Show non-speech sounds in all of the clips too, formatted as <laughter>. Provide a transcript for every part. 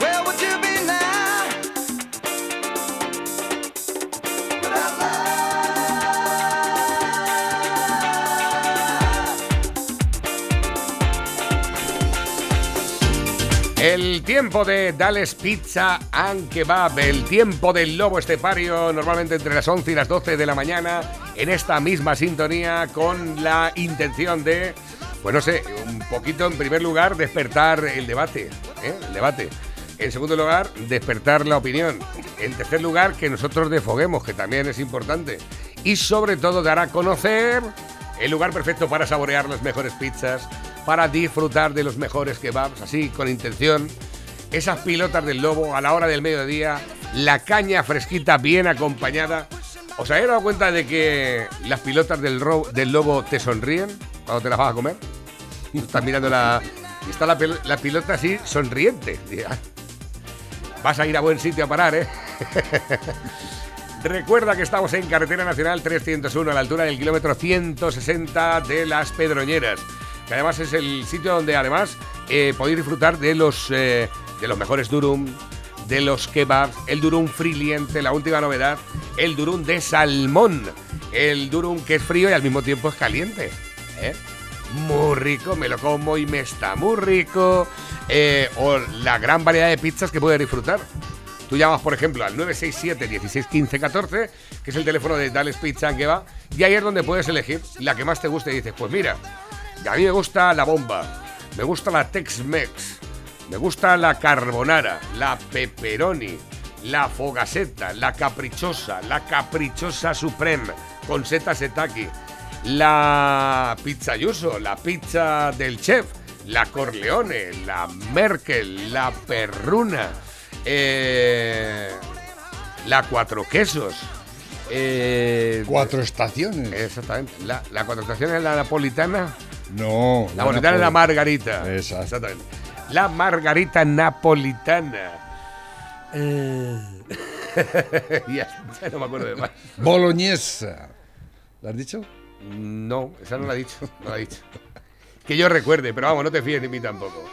Where would you be now? El tiempo de Dales Pizza and el tiempo del lobo estepario, normalmente entre las 11 y las 12 de la mañana, en esta misma sintonía, con la intención de, pues no sé, un poquito en primer lugar, despertar el debate, ¿eh? debate. En segundo lugar, despertar la opinión. En tercer lugar, que nosotros desfoguemos, que también es importante. Y sobre todo, dar a conocer el lugar perfecto para saborear las mejores pizzas, para disfrutar de los mejores kebabs, así con intención. Esas pilotas del lobo a la hora del mediodía, la caña fresquita bien acompañada. ¿Os habéis dado cuenta de que las pilotas del, lobo te sonríen cuando te las vas a comer? Estás mirando la. y está la, la pilota así sonriente. Diga, Vas a ir a buen sitio a parar, ¿eh? <laughs> Recuerda que estamos en Carretera Nacional 301 a la altura del kilómetro 160 de Las Pedroñeras, que además es el sitio donde además eh, podéis disfrutar de los, eh, de los mejores durum, de los kebabs, el durum friliente, la última novedad, el durum de salmón, el durum que es frío y al mismo tiempo es caliente. ¿eh? Muy rico, me lo como y me está muy rico. eh, o la gran variedad de pizzas que puedes disfrutar. Tú llamas, por ejemplo, al 967 16 15 14, que es el teléfono de Dales Pizza que va, y ahí es donde puedes elegir la que más te guste. Y dices, pues mira, a mí me gusta la bomba, me gusta la Tex-Mex, me gusta la carbonara, la pepperoni, la fogaseta, la caprichosa, la caprichosa supreme, con seta setaki, la pizza yuso, la pizza del chef, la Corleone, la Merkel, la perruna, eh, la cuatro quesos. eh, Cuatro estaciones. Exactamente. La, la cuatro estaciones es la napolitana. no. La napolitana es la margarita. Exacto. Exactamente. La margarita napolitana. Eh. <laughs> ya, ya no me acuerdo de más. Boloñesa. ¿La has dicho? No, esa no la ha dicho. No la ha dicho. Que yo recuerde, pero vamos, no te fíes de mí tampoco.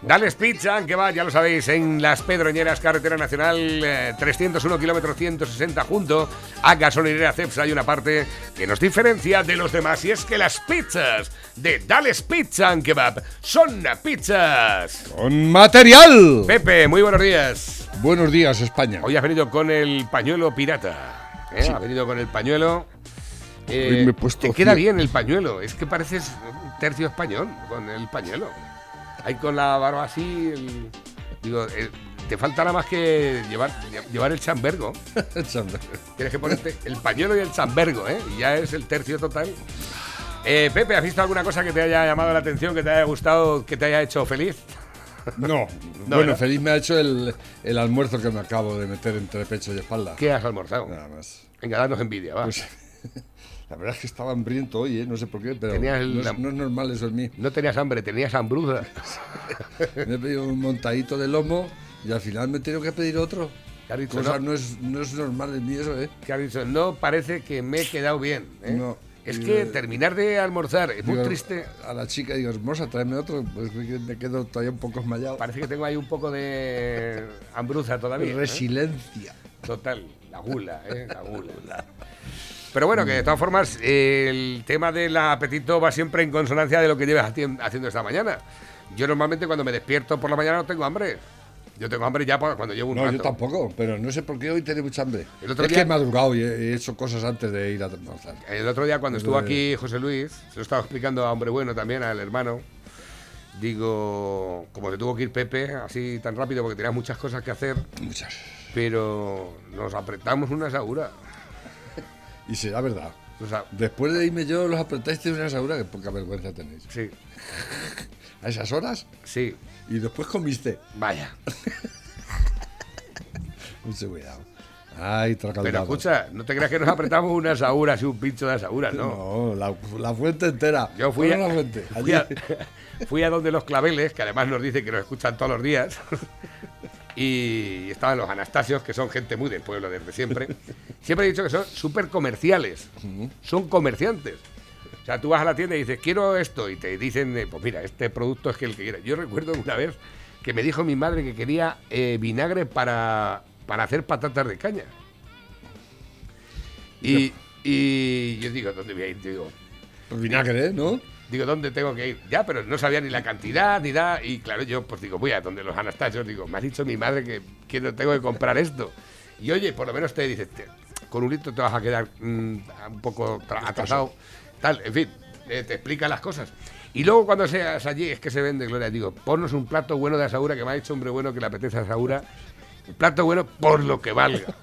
Dales Pizza, que va, ya lo sabéis, en Las Pedroñeras, Carretera Nacional eh, 301 kilómetros 160, junto a Gasolinera Cepsa. Hay una parte que nos diferencia de los demás, y es que las pizzas de Dales Pizza and Kebab son pizzas. Con material. Pepe, muy buenos días. Buenos días, España. Hoy has venido con el pañuelo pirata. ¿eh? Sí. Has venido con el pañuelo. Eh, Hoy me he puesto te queda bien el pañuelo. Es que pareces un tercio español con el pañuelo. Ahí con la barba así. el- digo, eh, te falta nada más que llevar, llevar <laughs> el chambergo. Tienes que ponerte el pañuelo y el chambergo, ¿eh? Y ya es el tercio total. Eh, Pepe, ¿has visto alguna cosa que te haya llamado la atención, que te haya gustado, que te haya hecho feliz? No. <laughs> No, bueno, ¿no? feliz me ha hecho el, el almuerzo que me acabo de meter entre pecho y espalda. ¿Qué has almorzado? Nada más. Venga, danos envidia, va. Pues, <laughs> la verdad es que estaba hambriento hoy, ¿eh? no sé por qué, pero el- no, es, la- no es normal eso en mí. No tenías hambre, tenías hambruza. <laughs> Me he pedido un montadito de lomo y al final me he tenido que pedir otro. ¿Qué has dicho? Cosa No, no es, no es normal en mí eso, ¿eh? ¿Qué has dicho? No parece que me he quedado bien. ¿eh? No. Es que terminar de almorzar es muy triste. A la chica digo, hermosa, tráeme otro. Pues me quedo todavía un poco esmayado. Parece que tengo ahí un poco de hambruza todavía. ¿eh? Resiliencia. Total, la gula, ¿eh? La gula. Pero bueno, que de todas formas, el tema del apetito va siempre en consonancia de lo que llevas haciendo esta mañana. Yo normalmente cuando me despierto por la mañana no tengo hambre. Yo tengo hambre ya cuando llevo un No, rato. yo tampoco, pero no sé por qué hoy tengo mucha hambre. El otro es día- que he madrugado y he, he hecho cosas antes de ir a almorzar. El otro día cuando estuvo aquí José Luis, se lo estaba explicando a Hombre Bueno también, al hermano. Digo, como te tuvo que ir Pepe así tan rápido porque tenías muchas cosas que hacer, Muchas. pero nos apretamos una saura. Y será verdad. O sea, Después de irme yo, los apretáis de una saura, que poca vergüenza tenéis. sí, <laughs> A esas horas sí, y después comiste. vaya. <laughs> Mucho cuidado. Ay, tracaldado. Pero escucha, no te creas que nos apretamos una saura, así un pincho de saura, no. No, la, la fuente entera. Yo fui a, la fuente. fui, a, <laughs> fui a donde los claveles, que además nos dice que nos escuchan todos los días, <laughs> y estaban los Anastasios, que son gente muy del pueblo desde siempre, siempre he dicho que son súper comerciales. Son comerciantes. O sea, tú vas a la tienda y dices, quiero esto, y te dicen, eh, pues mira, este producto es que el que quieras. Yo recuerdo una vez que me dijo mi madre que quería eh, vinagre para, para hacer patatas de caña. Y, y yo digo, ¿dónde voy a ir? Digo, Pues vinagre, ¿no? Digo, ¿dónde tengo que ir? Ya, pero no sabía ni la cantidad ni nada. Y claro, yo pues digo, voy a donde los Anastasios. Digo, me ha dicho mi madre que, que no tengo que comprar esto. Y oye, por lo menos te dices, "Te- con un litro te vas a quedar mm, un poco tra- atrasado. Tal, en fin, eh, te explica las cosas. Y luego cuando seas allí es que se vende, Gloria. Digo, ponnos un plato bueno de asaura que me ha dicho hombre bueno que le apetece asaura. Un plato bueno por lo que valga.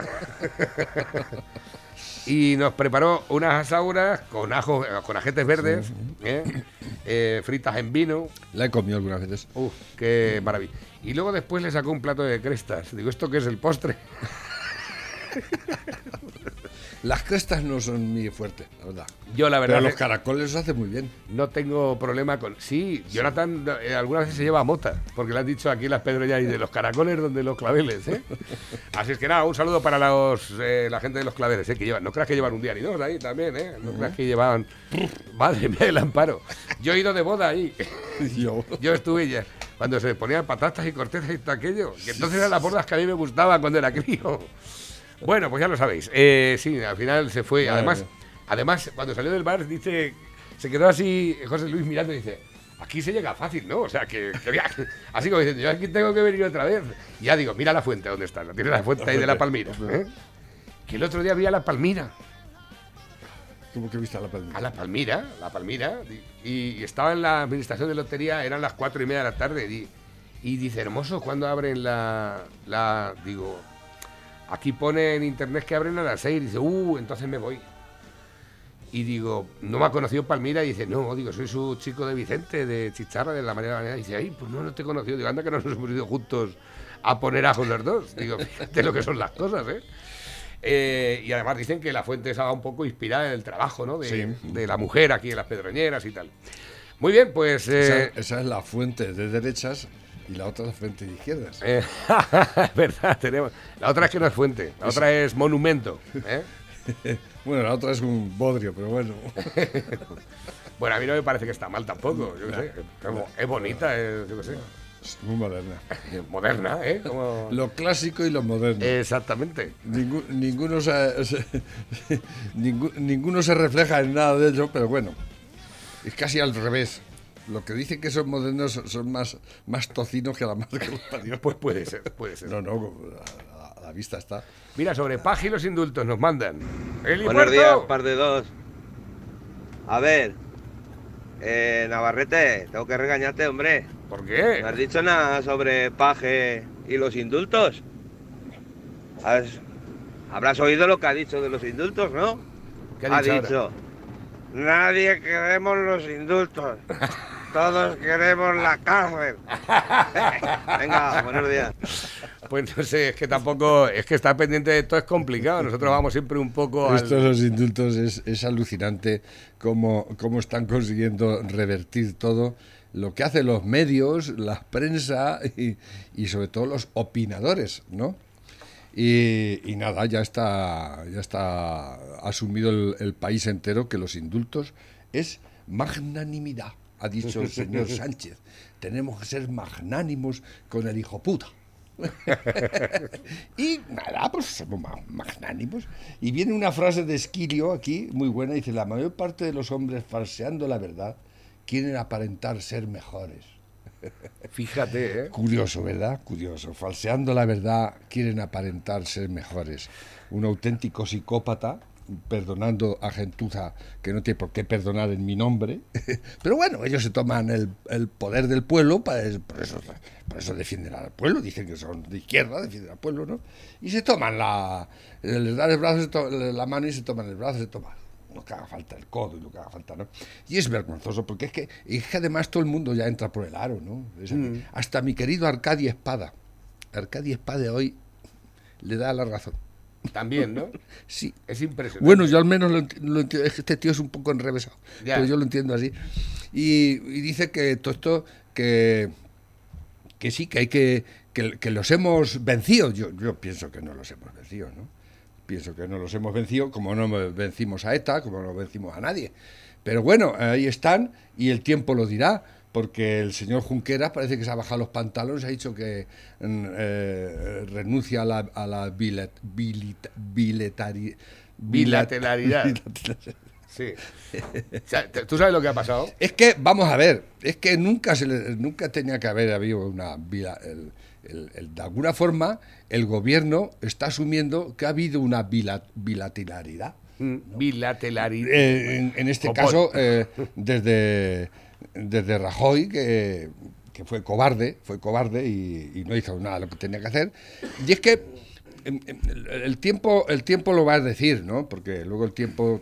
<laughs> y nos preparó unas asauras con ajos, con ajetes verdes, ¿eh? Eh, fritas en vino. La he comido algunas veces. Uf, qué maravilla. Y luego después le sacó un plato de crestas. Digo, ¿esto qué es el postre? Las crestas no son muy fuertes, la verdad. Yo la verdad Pero los es- caracoles los hace muy bien. no tengo problema con... Sí, Jonathan eh, algunas veces se lleva mota, porque le han dicho aquí las pedroñas y de los caracoles donde los claveles, ¿eh? <laughs> Así es que nada, un saludo para los, eh, la gente de los claveles, ¿eh? Que llevan, no creas que llevan un día ni dos ahí también, ¿eh? No creas que llevaban... Madre mía, el amparo. Yo he ido de boda ahí. <laughs> Yo. Yo estuve ya cuando se ponían patatas y cortezas y todo aquello. Que entonces eran las bodas que a mí me gustaban cuando era crío. Bueno, pues ya lo sabéis. Eh, sí, al final se fue. Madre Además, mía. además, cuando salió del bar, dice, se quedó así José Luis mirando y dice, aquí se llega fácil, ¿no? O sea, que, que ya- <laughs> así como diciendo, yo aquí tengo que venir otra vez. Y ya digo, mira la fuente, ¿dónde está? Tiene la fuente ahí de la Palmira. ¿eh? Que el otro día vi a la Palmira. Como que viste a la palmera. A la Palmira, la Palmira. Y, y estaba en la administración de lotería, eran las cuatro y media de la tarde. Y, y dice, hermoso, ¿cuándo abren la, la. Digo, aquí pone en internet que abren a las seis. Dice, uh, entonces me voy. Y digo, no me ha conocido Palmira. Y dice, no, digo, soy su chico de Vicente, de Chicharra, de la María de la Mañana. Y dice, ay, pues no, no te he conocido. Digo, anda que nos <laughs> hemos ido juntos a poner ajos los dos. Digo, <laughs> fíjate lo que son las cosas, ¿eh? Eh, y además dicen que la fuente estaba un poco inspirada en el trabajo, ¿no? De, Sí. de la mujer aquí en las pedroñeras y tal. Muy bien, pues. eh, Esa, esa es la fuente de derechas y la otra es la fuente de izquierdas. eh, <laughs> es verdad, tenemos. La otra es que no es fuente, la otra es monumento. ¿eh? <laughs> Bueno, la otra es un bodrio, pero bueno. <laughs> Bueno, a mí no me parece que está mal tampoco. Yo qué sé. Es, bo- es bonita, es, yo qué sé. Es muy moderna. Moderna, ¿eh? Como- Lo clásico y lo moderno. Exactamente. Ningú- ninguno, se, se- ningú- ninguno se refleja en nada de ello, pero bueno, es casi al revés. Lo que dicen que son modernos son- más, más tocinos que la madre que los parió. Pues puede ser, puede ser. No, no, a, la vista está. Mira, sobre Paji y los indultos nos mandan. ¡Eli Buenos Puerto! días, par de dos. A ver, eh, Navarrete, tengo que regañarte, hombre. ¿Por ¿No qué? has dicho nada sobre Paje y los indultos? ¿Has- Habrás oído lo que ha dicho de los indultos, ¿no? ¿Qué ha dicho ahora? nadie queremos los indultos. <laughs> Todos queremos la cárcel. <laughs> Venga, buenos días. Pues no sé, es que tampoco, es que estar pendiente de todo es complicado. Nosotros vamos siempre un poco al- Esto de los indultos es, es alucinante cómo, cómo están consiguiendo revertir todo lo que hacen los medios, la prensa y, y sobre todo los opinadores, ¿no? Y, y nada, ya está, ya está asumido el, el país entero que los indultos es magnanimidad, ha dicho el señor <laughs> Sánchez. Tenemos que ser magnánimos con el hijo puta. <laughs> y nada, pues somos ma- magnánimos. Y viene una frase de Esquilio aquí, muy buena, dice, la mayor parte de los hombres falseando la verdad quieren aparentar ser mejores. <laughs> Fíjate, ¿eh? Curioso, ¿verdad? Curioso. Falseando la verdad quieren aparentar ser mejores. Un auténtico psicópata perdonando a gentuza que no tiene por qué perdonar en mi nombre. <laughs> Pero bueno, ellos se toman el, el poder del pueblo, para, por, eso, por eso defienden al pueblo, dicen que son de izquierda, defienden al pueblo, ¿no? Y se toman la... Les dan el brazo, la mano y se toman el brazo, se toman lo que haga falta, el codo y lo que haga falta, ¿no? Y es vergonzoso, porque es que, es que además todo el mundo ya entra por el aro, ¿no? Es- Hasta mi querido Arcadia Espada. Arcadia Espada hoy le da la razón. También, ¿no? <laughs> Sí. Es impresionante. Bueno, yo al menos lo, lo entiendo. Este tío es un poco enrevesado. Ya. Pero yo lo entiendo así. Y, y dice que todo esto, que, que sí, que hay que, que, que los hemos vencido. Yo, yo pienso que no los hemos vencido, ¿no? Pienso que no los hemos vencido, como no vencimos a ETA, como no vencimos a nadie. Pero bueno, ahí están y el tiempo lo dirá, porque el señor Junqueras parece que se ha bajado los pantalones, ha dicho que mm, eh, renuncia a la, a la bilet- bilit- biletari- Bilateralidad. bilateralidad. <laughs> Sí. O sea, ¿Tú sabes lo que ha pasado? Es que, vamos a ver, es que nunca se le- nunca tenía que haber habido una el- el- el- de alguna forma el gobierno está asumiendo que ha habido una bila- bilateralidad. Bilateralidad. Eh, en, en este caso, eh, desde, desde Rajoy, que, que fue cobarde, fue cobarde y, no hizo nada de lo que tenía que hacer. Y es que em, em, el, tiempo, el tiempo lo va a decir, ¿no? Porque luego el tiempo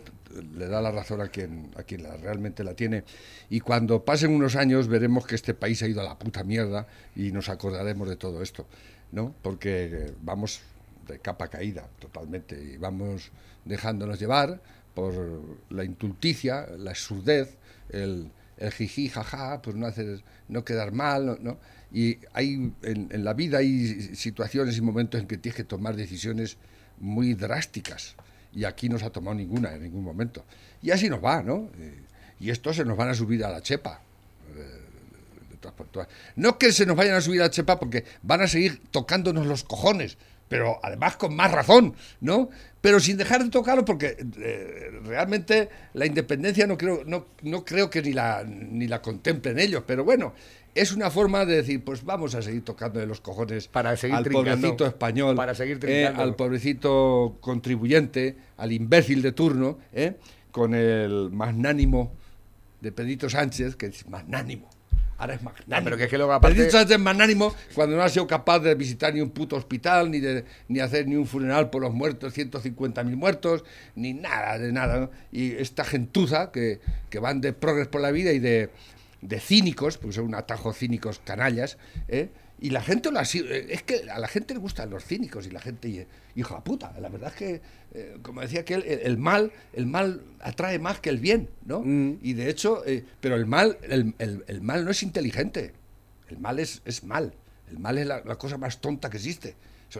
le da la razón a quien, a quien la, realmente la tiene. Y cuando pasen unos años veremos que este país ha ido a la puta mierda y nos acordaremos de todo esto, ¿no? Porque vamos de capa caída totalmente y vamos dejándonos llevar por la intulticia, la surdez, el, el jiji, jaja, pues no hacer, no quedar mal, ¿no? ¿no? Y hay, en, en la vida hay situaciones y momentos en que tienes que tomar decisiones muy drásticas. Y aquí no se ha tomado ninguna en ningún momento. Y así nos va, ¿no? Eh, Y estos se nos van a subir a la chepa. todas. No que se nos vayan a subir a la chepa porque van a seguir tocándonos los cojones, pero además con más razón, ¿no? Pero sin dejar de tocarlo porque eh, realmente la independencia no creo, no, no creo que ni la, ni la contemplen ellos, pero bueno, es una forma de decir, pues vamos a seguir tocando de los cojones Para seguir al pobrecito español, Para seguir eh, al pobrecito contribuyente, al imbécil de turno, ¿eh? con el magnánimo de Pedrito Sánchez, que es magnánimo. Ahora es magnánimo. Ah, pero que es que luego aparte- es magnánimo cuando no ha sido capaz de visitar ni un puto hospital, ni de ni hacer ni un funeral por los muertos, 150.000 muertos, ni nada, de nada. ¿no? Y esta gentuza que, que van de progres por la vida y de, de cínicos, porque son un atajo cínicos canallas, ¿eh? Y la gente lo ha sido- eh, es que a la gente le gustan los cínicos y la gente y- hijo de puta la verdad es que eh, como decía que el, el mal el mal atrae más que el bien no Mm. y de hecho eh, pero el mal el, el- el mal no es inteligente el mal es, es mal el mal es la, la cosa más tonta que existe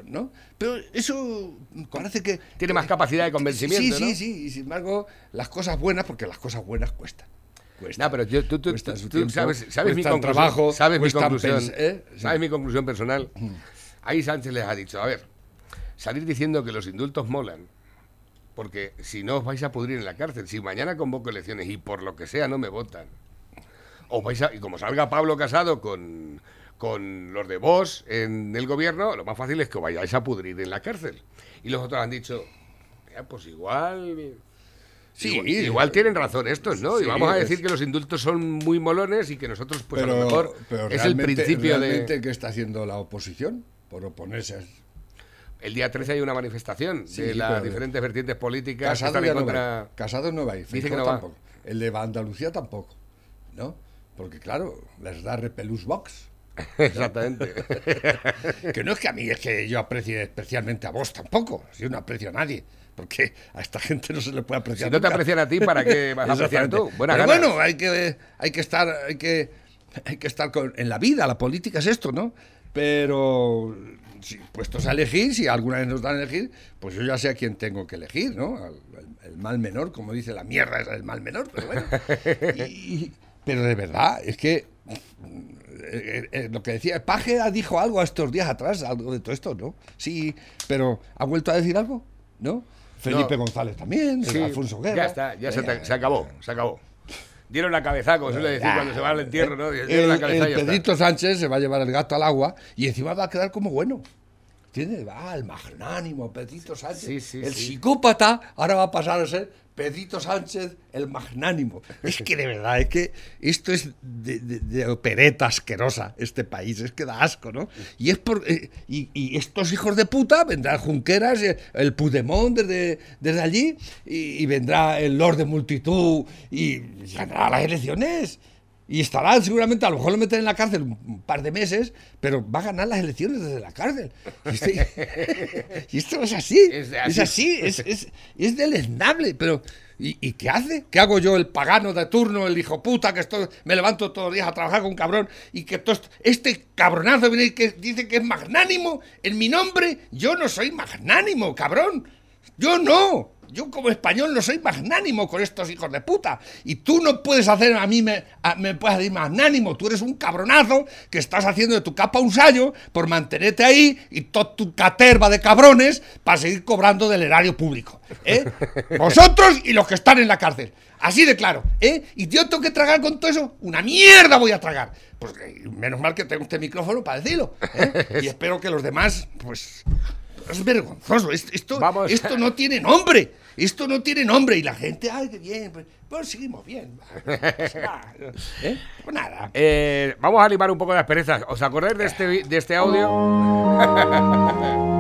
¿no? Pero eso parece que... Tiene más capacidad de convencimiento, Sí, sí, ¿no? sí. Y sin embargo, las cosas buenas, porque las cosas buenas cuestan. Cuestan. No, pero yo- tú, sabes, sabes mi conclusión. trabajo, sabes mi cuestan conclusión. pens- ¿eh? Sí. Sabes mi conclusión personal. Ahí Sánchez les ha dicho, a ver, salir diciendo que los indultos molan, porque si no os vais a pudrir en la cárcel, si mañana convoco elecciones y por lo que sea no me votan, os vais a, y como salga Pablo Casado con, con los de vos en el gobierno, lo más fácil es que os vayáis a pudrir en la cárcel. Y los otros han dicho, "Ya, pues igual... Sí, igual, igual tienen razón estos, ¿no? y vamos a es- decir que los indultos son muy molones y que nosotros, pues pero, a lo mejor, pero es el principio realmente, de... ¿qué está haciendo la oposición? Por oponerse a... El día 13 hay una manifestación Sí, de las diferentes vertientes políticas que Casado están ya en no contra... va. Casado no va a ir. Dice que no va. tampoco. El de Andalucía tampoco. ¿No? Porque claro, les da repelús box. <laughs> Exactamente. <laughs> Que no es que a mí es que yo aprecie especialmente a vos tampoco. Yo no aprecio a nadie. Porque a esta gente no se le puede apreciar. Si no te nunca. aprecian a ti, ¿para qué vas a apreciar tú? Buenas Pero ganas. bueno, hay que, hay que estar, hay que, hay que estar con- en la vida. La política es esto, ¿no? Pero si puestos a elegir, si alguna vez nos dan a elegir, pues yo ya sé a quién tengo que elegir, ¿no? Al- El, el mal menor, como dice la mierda, es el mal menor, pero bueno. <laughs> Y- pero de verdad, es que eh, eh, lo que decía, Paje dijo algo estos días atrás, algo de todo esto, ¿no? Sí, pero ¿ha vuelto a decir algo? ¿No? Felipe González también, Sí, Alfonso Guerra. Ya está, ya se, te- Eh, se acabó, se acabó. Dieron la cabeza, como suele decir cuando se va al entierro, ¿no? Dieron El, la cabeza el. Pedrito Sánchez se va a llevar el gato al agua y encima va a quedar como bueno. ¿Entiendes? Va el magnánimo Pedrito Sánchez. Sí, sí, el sí. psicópata ahora va a pasar a ser Pedrito Sánchez el magnánimo. Es que de verdad, es que esto es de, de- de opereta asquerosa, este país. Es que da asco, ¿no? Y es por. eh, y, y estos hijos de puta vendrán Junqueras, eh, el Pudemón desde, desde allí, y, y vendrá el Lord de Multitud y ganará las elecciones. Y estará seguramente, a lo mejor lo meten en la cárcel un par de meses, pero va a ganar las elecciones desde la cárcel. Y esto, <laughs> y esto es así, Es es, de así. así, es, es, es deleznable, pero ¿y, y qué hace? ¿Qué hago yo, el pagano de turno, el hijo puta, que estoy, me levanto todos los días a trabajar con un cabrón y que todo esto- este cabronazo viene y que dice que es magnánimo en mi nombre? Yo no soy magnánimo, cabrón. Yo no. Yo como español no soy magnánimo con estos hijos de puta. Y tú no puedes hacer a mí, me, a- me puedes decir magnánimo. Tú eres un cabronazo que estás haciendo de tu capa un sallo por mantenerte ahí y toda tu caterva de cabrones para seguir cobrando del erario público. ¿eh? <laughs> Vosotros y los que están en la cárcel. Así de claro. ¿eh? Y yo tengo que tragar con todo eso. Una mierda voy a tragar. Pues menos mal que tengo este micrófono para decirlo. ¿eh? <laughs> Y espero que los demás, pues... Es vergonzoso. Esto, esto, Vamos. esto no tiene nombre. Esto no tiene nombre. Y la gente, ay, qué bien. Pues, pues seguimos bien. <laughs> ¿Eh? Pues nada. Eh, vamos a animar un poco las perezas. ¿Os acordáis de este, de este audio? <laughs>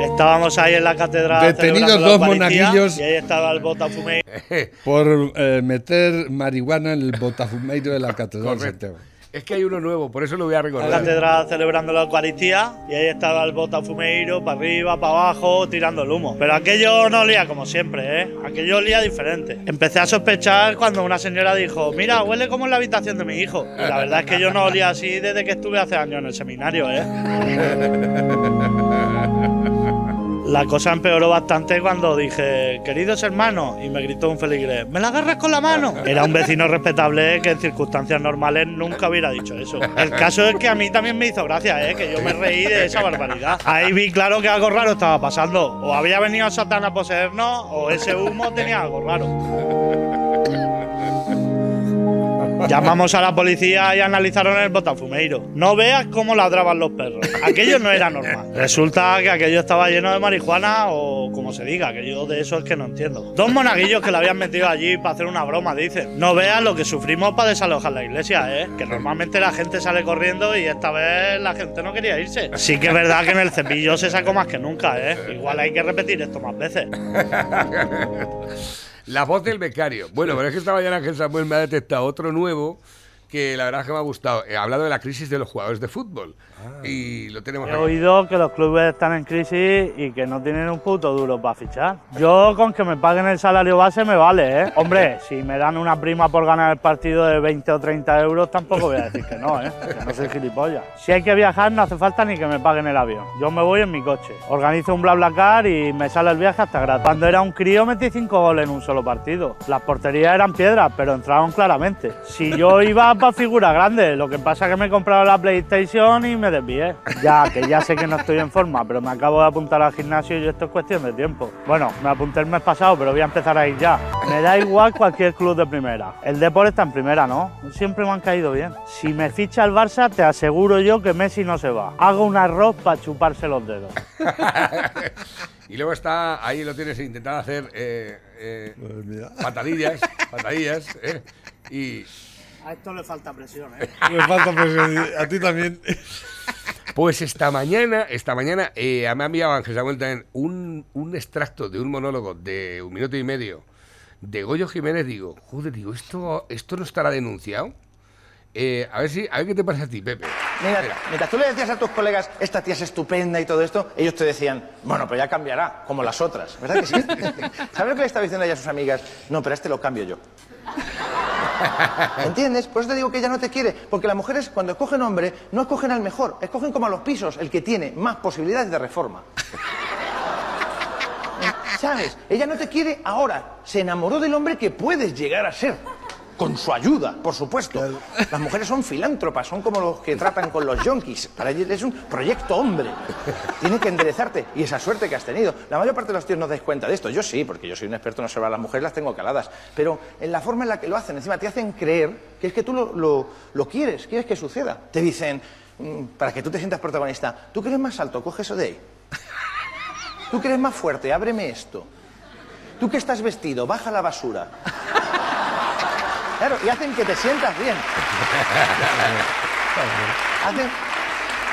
Estábamos ahí en la catedral. Detenidos dos monaguillos. Y ahí estaba el Botafumeiro. <laughs> Por eh, meter marihuana en el botafumeiro de la Catedral de Correcto. Es que hay uno nuevo, por eso lo voy a En la recordar. catedral celebrando la Eucaristía. Y ahí estaba el Botafumeiro, para arriba, para abajo, tirando el humo. Pero aquello no olía como siempre, ¿eh? Aquello olía diferente. Empecé a sospechar cuando una señora dijo: Mira, huele como en la habitación de mi hijo. Y la verdad es que yo no olía así desde que estuve hace años en el seminario, ¿eh? <laughs> La cosa empeoró bastante cuando dije, queridos hermanos, y me gritó un feligrés, ¿me la agarras con la mano? Era un vecino respetable que en circunstancias normales nunca hubiera dicho eso. El caso es que a mí también me hizo gracia, ¿eh? que yo me reí de esa barbaridad. Ahí vi claro que algo raro estaba pasando. O había venido Satán a poseernos, o ese humo tenía algo raro. Llamamos a la policía y analizaron el botafumeiro. No veas cómo ladraban los perros. Aquello no era normal. Resulta que aquello estaba lleno de marihuana o como se diga, que yo de eso es que no entiendo. Dos monaguillos que le habían metido allí para hacer una broma, dicen. No veas lo que sufrimos para desalojar la iglesia, ¿eh? Que normalmente la gente sale corriendo y esta vez la gente no quería irse. Sí que es verdad que en el cepillo se sacó más que nunca, ¿eh? Igual hay que repetir esto más veces. <laughs> La voz del becario. Bueno, pero es que esta mañana Ángel Samuel me ha detectado otro nuevo que la verdad que me ha gustado. He hablado de la crisis de los jugadores de fútbol. Y lo tenemos He aquí. oído que los clubes están en crisis y que no tienen un puto duro para fichar. Yo con que me paguen el salario base me vale, ¿eh? Hombre, <laughs> si me dan una prima por ganar el partido de 20 o 30 euros, tampoco voy a decir que no, ¿eh? Que no soy gilipollas. Si hay que viajar, no hace falta ni que me paguen el avión. Yo me voy en mi coche. Organizo un BlaBlaCar y me sale el viaje hasta gratis. Cuando era un crío metí 5 goles en un solo partido. Las porterías eran piedras, pero entraron claramente. Si yo iba para figura grande, lo que pasa es que me compraron la PlayStation y me desvié. Ya, que ya sé que no estoy en forma, pero me acabo de apuntar al gimnasio y esto es cuestión de tiempo. Bueno, me apunté el mes pasado, pero voy a empezar a ir ya. Me da igual cualquier club de primera. El Depor está en primera, ¿no? Siempre me han caído bien. Si me ficha el Barça, te aseguro yo que Messi no se va. Hago un arroz para chuparse los dedos. <laughs> Y luego está, ahí lo tienes intentando hacer eh, eh, patadillas, patadillas, ¿eh? Y A esto le falta presión, ¿eh? <laughs> Me falta presión. A ti también. pues esta mañana, esta mañana eh, me ha enviado Ángel Samuel también un, un extracto de un monólogo de un minuto y medio de Goyo Jiménez. Digo, joder, digo, ¿esto, esto no estará denunciado? Eh, a ver si, a ver qué te pasa a ti, Pepe. Mira, Mira. mientras tú le decías a tus colegas, esta tía es estupenda y todo esto, ellos te decían, bueno, pero ya cambiará, como las otras. ¿Verdad que sí? <laughs> ¿Sabes lo que le estaba diciendo ella a sus amigas? No, pero a este lo cambio yo. <laughs> ¿Entiendes? Por eso te digo que ella no te quiere. Porque las mujeres, cuando escogen hombre, no escogen al mejor, escogen como a los pisos, el que tiene más posibilidades de reforma. <laughs> ¿Sabes? Ella no te quiere ahora. Se enamoró del hombre que puedes llegar a ser. Con su ayuda, por supuesto. Las mujeres son filántropas, son como los que tratan con los yonkis. Para ellos es un proyecto hombre. Tiene que enderezarte. Y esa suerte que has tenido. La mayor parte de los tíos no dais cuenta de esto. Yo sí, porque yo soy un experto en observar a las mujeres, las tengo caladas. Pero en la forma en la que lo hacen, encima te hacen creer que es que tú lo, lo- lo quieres, quieres que suceda. Te dicen, mm, para que tú te sientas protagonista, tú que eres más alto, coge eso de ahí. Tú que eres más fuerte, ábreme esto. Tú que estás vestido, baja la basura. Claro, y hacen que te sientas bien. Hacen,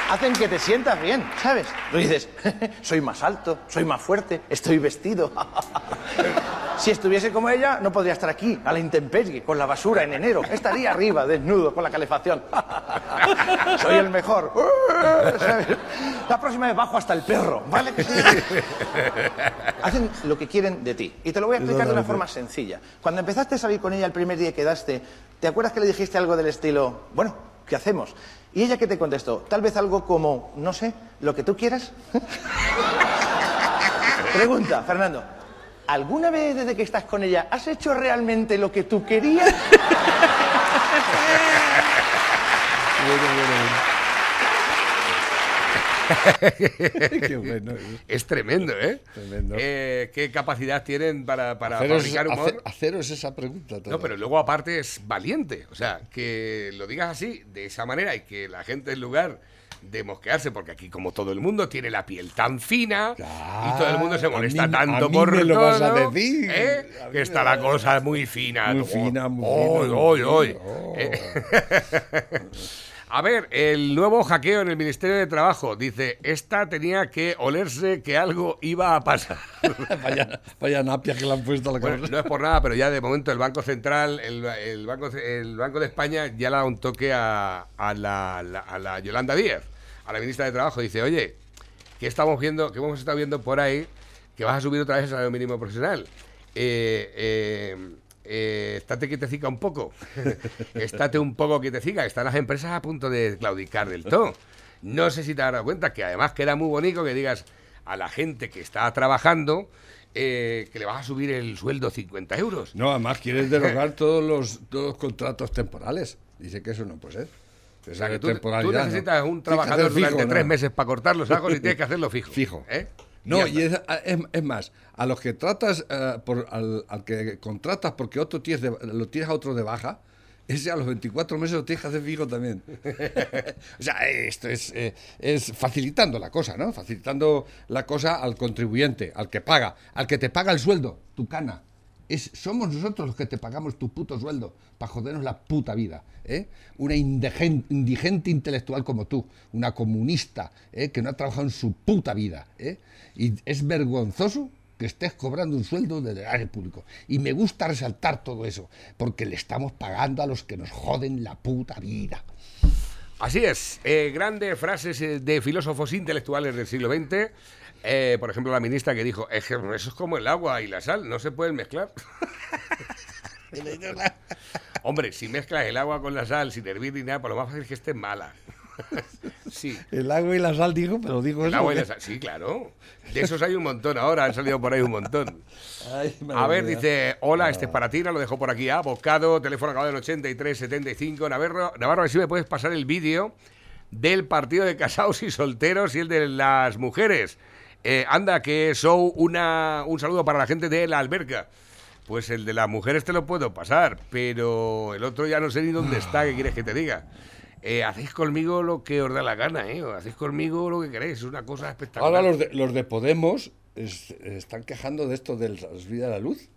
hacen que te sientas bien, ¿sabes? Tú dices, <laughs> soy más alto, soy más fuerte, estoy vestido. <laughs> Si estuviese como ella, no podría estar aquí, a la intemperie, con la basura en enero. Estaría arriba, desnudo, con la calefacción. <laughs> Soy el mejor. ¿Sabes? <laughs> La próxima vez bajo hasta el perro, ¿vale? <laughs> Hacen lo que quieren de ti. Y te lo voy a explicar de una forma sencilla. Cuando empezaste a salir con ella el primer día que quedaste, ¿te acuerdas que le dijiste algo del estilo, bueno, ¿qué hacemos? Y ella que te contestó, tal vez algo como, no sé, lo que tú quieras. Pregunta, Fernando. ¿Alguna vez desde que estás con ella has hecho realmente lo que tú querías? <laughs> Qué bueno. Es tremendo, ¿eh? Tremendo. Eh, ¿Qué capacidad tienen para, para Haceros, fabricar humor? hace- haceros esa pregunta. No, pero luego aparte es valiente. O sea, que lo digas así, de esa manera, y que la gente en lugar de mosquearse, porque aquí como todo el mundo tiene la piel tan fina y todo el mundo se a molesta mí- tanto a mí por me lo todo, vas a decir. ¿eh? A que está la a cosa muy fina. Muy fina, muy oh, fina, oh, muy oh, eh. A ver, el nuevo hackeo en el Ministerio de Trabajo dice, esta tenía que olerse que algo iba a pasar. <laughs> vaya, vaya napia que le han puesto a la Bueno, cosa. no es por nada, pero ya de momento el Banco Central, el, el banco, el Banco de España ya le da un toque a, a la, la- a la Yolanda Díaz, a la ministra de Trabajo. Dice, oye, que estamos viendo, que hemos estado viendo por ahí, que vas a subir otra vez el salario mínimo profesional. Eh, eh, eh, estate quietecica un poco. <laughs> estate un poco quietecica. Están las empresas a punto de claudicar del todo. No sé si te has dado cuenta que además queda muy bonito que digas a la gente que está trabajando eh, que le vas a subir el sueldo 50 euros. No, además quieres derogar todos los, todos los contratos temporales. Dice que eso no puede ser. O sea, que tú, necesitas un trabajador fijo, durante ¿no? tres meses para cortar los <laughs> ajos y tienes que hacerlo fijo. Fijo. ¿eh? No, y está. es, es- es más, a los que tratas, eh, por, al, al que contratas porque otro tienes de- lo tienes a otro de baja, ese a los 24 meses lo tienes que hacer fijo también. <laughs> o sea, esto es, eh, es facilitando la cosa, ¿no? Facilitando la cosa al contribuyente, al que paga, al que te paga el sueldo, tu cana. Somos nosotros los que te pagamos tu puto sueldo para jodernos la puta vida. ¿eh? Una indigen- indigente intelectual como tú, una comunista ¿eh? que no ha trabajado en su puta vida. ¿eh? Y es vergonzoso que estés cobrando un sueldo del erario público. Y me gusta resaltar todo eso, porque le estamos pagando a los que nos joden la puta vida. Así es. eh, grandes frases eh, de filósofos intelectuales del siglo XX. Eh, por ejemplo, la ministra que dijo, es que eso es como el agua y la sal, no se pueden mezclar. <laughs> Hombre, si mezclas el agua con la sal sin hervir ni nada, por lo más fácil es que esté mala. <laughs> sí. El agua y la sal dijo, pero dijo El eso. agua y la sal. Sí, claro. De esos hay un montón ahora, han salido por ahí un montón. Ay, A ver, dice, hola, este es para ti, lo dejo por aquí, abocado, teléfono acabado en 8375, Navarro, Navarro, a ver si me puedes pasar el vídeo del partido de casados y solteros y el de las mujeres. Eh, anda, que show, una, un saludo para la gente de la alberca. Pues el de las mujeres te lo puedo pasar, pero el otro ya no sé ni dónde está, ¿qué quieres que te diga? Eh, hacéis conmigo lo que os da la gana, ¿eh? Hacéis conmigo lo que queréis, es una cosa espectacular. Ahora los de, los de Podemos es- están quejando de esto de la subida de la luz.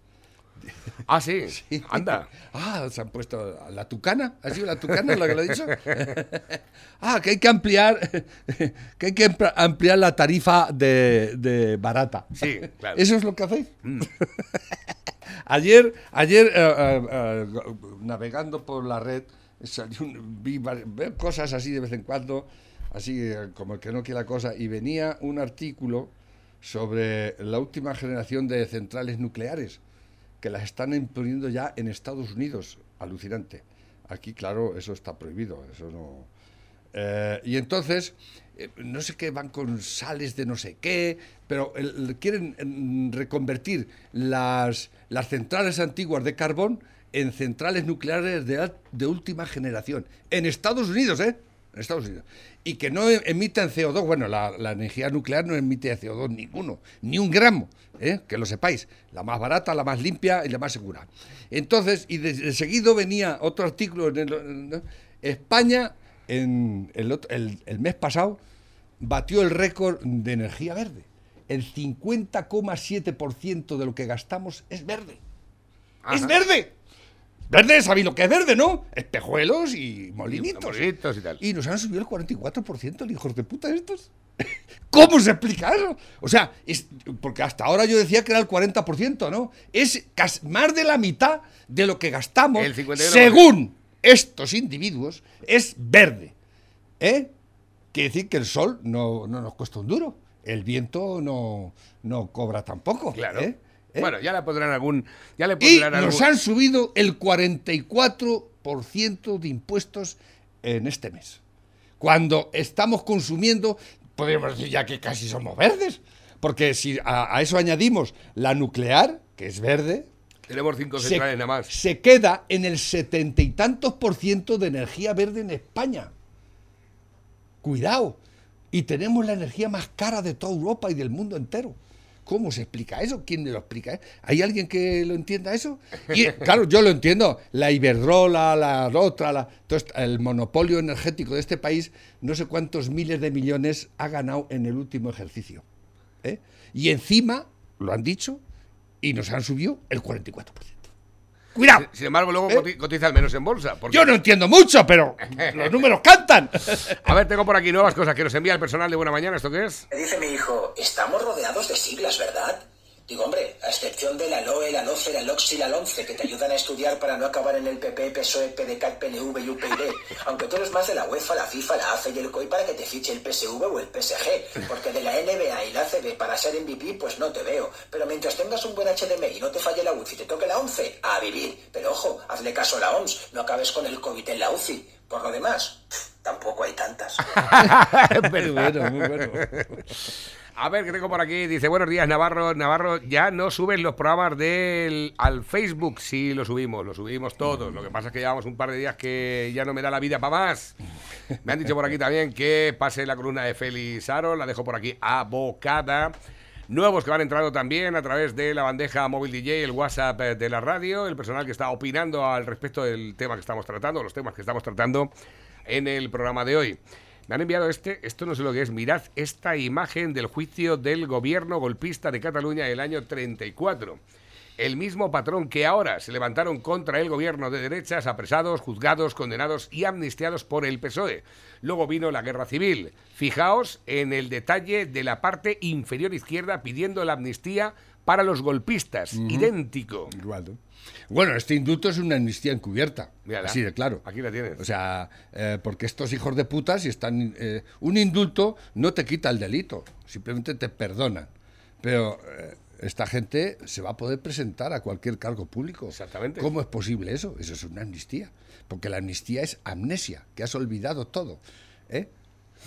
<laughs> Ah, <laughs> sí, anda. Ah, se han puesto la tucana. ¿Ha sido la tucana la que lo ha dicho? <laughs> ah, que hay que ampliar, que hay que ampl- ampliar la tarifa de, de barata. Sí, claro. ¿Eso es lo que hacéis? ayer, ayer eh, eh, eh, navegando por la red, vi cosas así de vez en cuando, así como el que no quiere la cosa, y venía un artículo sobre la última generación de centrales nucleares que las están imponiendo ya en Estados Unidos. Alucinante. Aquí, claro, eso está prohibido. Eso no. Eh, y entonces, eh, no sé qué, van con sales de no sé qué, pero quieren reconvertir las, las centrales antiguas de carbón en centrales nucleares de, de última generación. En Estados Unidos, ¿eh? En Estados Unidos. Y que no e- emiten CO2. Bueno, la, la energía nuclear no emite CO2 ninguno, ni un gramo, ¿eh? que lo sepáis. La más barata, la más limpia y la más segura. Entonces, y de, de seguido venía otro artículo en el- en- España, en el, el- el mes pasado, batió el récord de energía verde. El 50,7% de lo que gastamos es verde. ¡Es verde! Verde, sabéis lo que es verde, ¿no? Espejuelos y molinitos. Molinitos y tal. Y nos han subido el 44%, el hijos de puta estos. <laughs> ¿Cómo se explica eso? O sea, es, porque hasta ahora yo decía que era el 40%, ¿no? Es más de la mitad de lo que gastamos, El 51%. según estos individuos, es verde. ¿Eh? Quiere decir que el sol no, no nos cuesta un duro. El viento no, no cobra tampoco. Claro. ¿eh? ¿Eh? Bueno, ya le pondrán algún. Ya le Y pondrán nos algún. han subido el 44% de impuestos en este mes. Cuando estamos consumiendo, podríamos decir ya que casi somos verdes, Porque si a, a eso añadimos la nuclear, que es verde, Tenemos cinco se, centrales nada más. se queda en el setenta y tantos por ciento de energía verde en España. Cuidado. Y tenemos la energía más cara de toda Europa y del mundo entero. ¿Cómo se explica eso? ¿Quién me lo explica? ¿Hay alguien que lo entienda eso? Y, claro, yo lo entiendo. La Iberdrola, la otra, la, todo el monopolio energético de este país, no sé cuántos miles de millones ha ganado en el último ejercicio. ¿eh? Y encima, lo han dicho, y nos han subido el 44%. ¡Cuidado! Sin embargo, luego ¿Eh? coti- cotizan menos en bolsa. porque- Yo no entiendo mucho, pero <laughs> los números cantan. A ver, tengo por aquí nuevas cosas que nos envía el personal de Buena Mañana. ¿Esto qué es? Me dice mi hijo, estamos rodeados de siglas, ¿verdad? Digo, hombre, a excepción de la LOE, la LOCE, la LOX y la LONCE, que te ayudan a estudiar para no acabar en el PP, PSOE, PDCAT, PNV y UPyD. Aunque tú eres más de la UEFA, la FIFA, la AFE y el COI para que te fiche el PSV o el PSG. Porque de la NBA y la ACB para ser MVP, pues no te veo. Pero mientras tengas un buen HDMI y no te falle la UCI te toque la 11, a vivir. Pero ojo, hazle caso a la OMS, no acabes con el COVID en la UCI. Por lo demás, tampoco hay tantas. <laughs> Muy bueno, muy bueno. A ver, tengo por aquí. Dice, buenos días, Navarro. Navarro, ya no suben los programas del al Facebook. Sí, lo subimos, lo subimos todos. Lo que pasa es que llevamos un par de días que ya no me da la vida para más. Me han dicho por aquí también que pase la columna de Félix Aro. La dejo por aquí abocada. Nuevos que van entrando también a través de la bandeja móvil DJ, el WhatsApp eh, de la radio, el personal que está opinando al respecto del tema que estamos tratando, los temas que estamos tratando en el programa de hoy. Me han enviado este, esto no sé lo que es, mirad esta imagen del juicio del gobierno golpista de Cataluña del año 34. El mismo patrón que ahora se levantaron contra el gobierno de derechas, apresados, juzgados, condenados y amnistiados por el PSOE. Luego vino la guerra civil. Fijaos en el detalle de la parte inferior izquierda pidiendo la amnistía para los golpistas. Idéntico. Igual, ¿no? Bueno, este indulto es una amnistía encubierta. Mírala. Así de claro. Aquí la tienes. O sea, eh, porque estos hijos de puta, si están. eh, un indulto no te quita el delito, simplemente te perdonan. Pero eh, esta gente se va a poder presentar a cualquier cargo público. Exactamente. ¿Cómo es posible eso? Eso es una amnistía. Porque la amnistía es amnesia, que has olvidado todo. ¿eh?